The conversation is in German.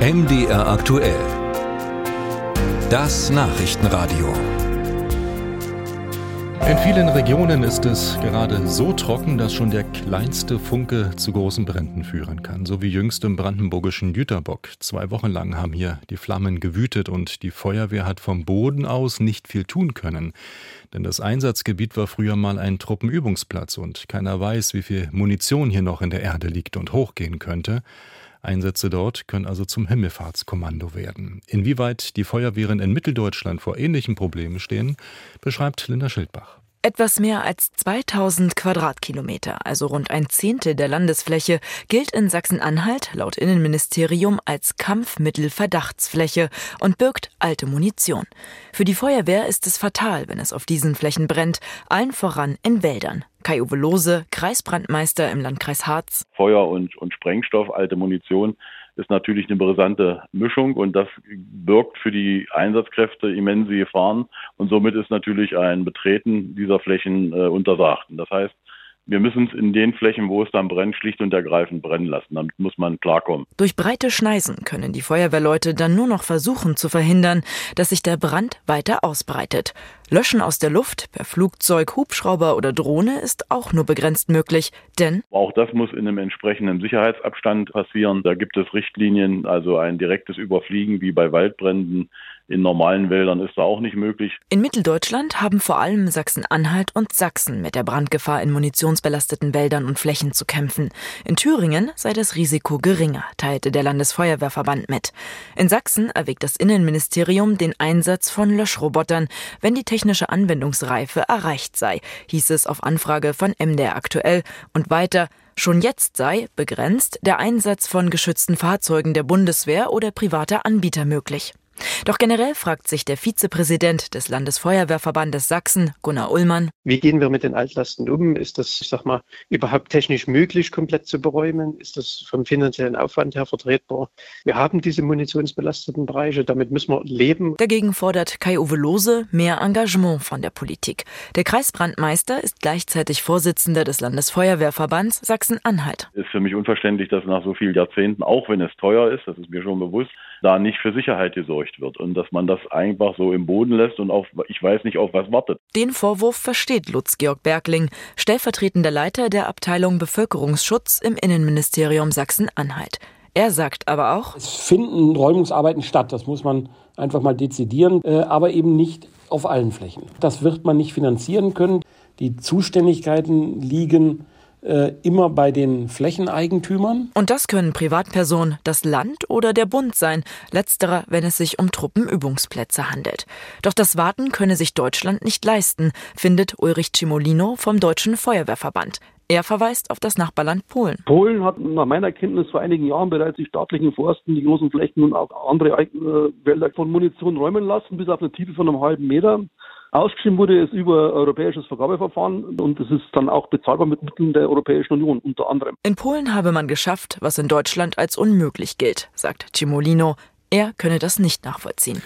MDR aktuell. Das Nachrichtenradio. In vielen Regionen ist es gerade so trocken, dass schon der kleinste Funke zu großen Bränden führen kann. So wie jüngst im brandenburgischen Jüterbock. Zwei Wochen lang haben hier die Flammen gewütet und die Feuerwehr hat vom Boden aus nicht viel tun können. Denn das Einsatzgebiet war früher mal ein Truppenübungsplatz und keiner weiß, wie viel Munition hier noch in der Erde liegt und hochgehen könnte. Einsätze dort können also zum Himmelfahrtskommando werden. Inwieweit die Feuerwehren in Mitteldeutschland vor ähnlichen Problemen stehen, beschreibt Linda Schildbach. Etwas mehr als 2000 Quadratkilometer, also rund ein Zehntel der Landesfläche, gilt in Sachsen-Anhalt laut Innenministerium als Kampfmittelverdachtsfläche und birgt alte Munition. Für die Feuerwehr ist es fatal, wenn es auf diesen Flächen brennt, allen voran in Wäldern. Kai-Uwe Lose, Kreisbrandmeister im Landkreis Harz. Feuer und, und Sprengstoff, alte Munition ist natürlich eine brisante Mischung und das birgt für die Einsatzkräfte immense Gefahren und somit ist natürlich ein Betreten dieser Flächen äh, untersagt. Das heißt, wir müssen es in den Flächen, wo es dann brennt, schlicht und ergreifend brennen lassen. Damit muss man klarkommen. Durch breite Schneisen können die Feuerwehrleute dann nur noch versuchen zu verhindern, dass sich der Brand weiter ausbreitet. Löschen aus der Luft per Flugzeug, Hubschrauber oder Drohne ist auch nur begrenzt möglich, denn auch das muss in einem entsprechenden Sicherheitsabstand passieren. Da gibt es Richtlinien, also ein direktes Überfliegen wie bei Waldbränden in normalen Wäldern ist da auch nicht möglich. In Mitteldeutschland haben vor allem Sachsen-Anhalt und Sachsen mit der Brandgefahr in munitionsbelasteten Wäldern und Flächen zu kämpfen. In Thüringen sei das Risiko geringer, teilte der Landesfeuerwehrverband mit. In Sachsen erwägt das Innenministerium den Einsatz von Löschrobotern, wenn die technische Anwendungsreife erreicht sei, hieß es auf Anfrage von MDR aktuell und weiter Schon jetzt sei, begrenzt, der Einsatz von geschützten Fahrzeugen der Bundeswehr oder privater Anbieter möglich. Doch generell fragt sich der Vizepräsident des Landesfeuerwehrverbandes Sachsen, Gunnar Ullmann. Wie gehen wir mit den Altlasten um? Ist das, ich sag mal, überhaupt technisch möglich, komplett zu beräumen? Ist das vom finanziellen Aufwand her vertretbar? Wir haben diese munitionsbelasteten Bereiche, damit müssen wir leben. Dagegen fordert Kai-Uwe Lose mehr Engagement von der Politik. Der Kreisbrandmeister ist gleichzeitig Vorsitzender des Landesfeuerwehrverbands Sachsen-Anhalt. Ist für mich unverständlich, dass nach so vielen Jahrzehnten, auch wenn es teuer ist, das ist mir schon bewusst, da nicht für Sicherheit gesorgt wird und dass man das einfach so im Boden lässt und auf, ich weiß nicht, auf was wartet. Den Vorwurf versteht Lutz Georg Bergling, stellvertretender Leiter der Abteilung Bevölkerungsschutz im Innenministerium Sachsen-Anhalt. Er sagt aber auch, es finden Räumungsarbeiten statt, das muss man einfach mal dezidieren, äh, aber eben nicht auf allen Flächen. Das wird man nicht finanzieren können. Die Zuständigkeiten liegen äh, immer bei den Flächeneigentümern. Und das können Privatpersonen, das Land oder der Bund sein, letzterer, wenn es sich um Truppenübungsplätze handelt. Doch das Warten könne sich Deutschland nicht leisten, findet Ulrich Cimolino vom Deutschen Feuerwehrverband. Er verweist auf das Nachbarland Polen. Polen hat nach meiner Kenntnis vor einigen Jahren bereits die staatlichen Forsten, die großen Flächen und auch andere äh, Wälder von Munition räumen lassen, bis auf eine Tiefe von einem halben Meter. Ausgeschrieben wurde es über europäisches Vergabeverfahren und es ist dann auch bezahlbar mit Mitteln der Europäischen Union unter anderem. In Polen habe man geschafft, was in Deutschland als unmöglich gilt, sagt Cimolino. Er könne das nicht nachvollziehen.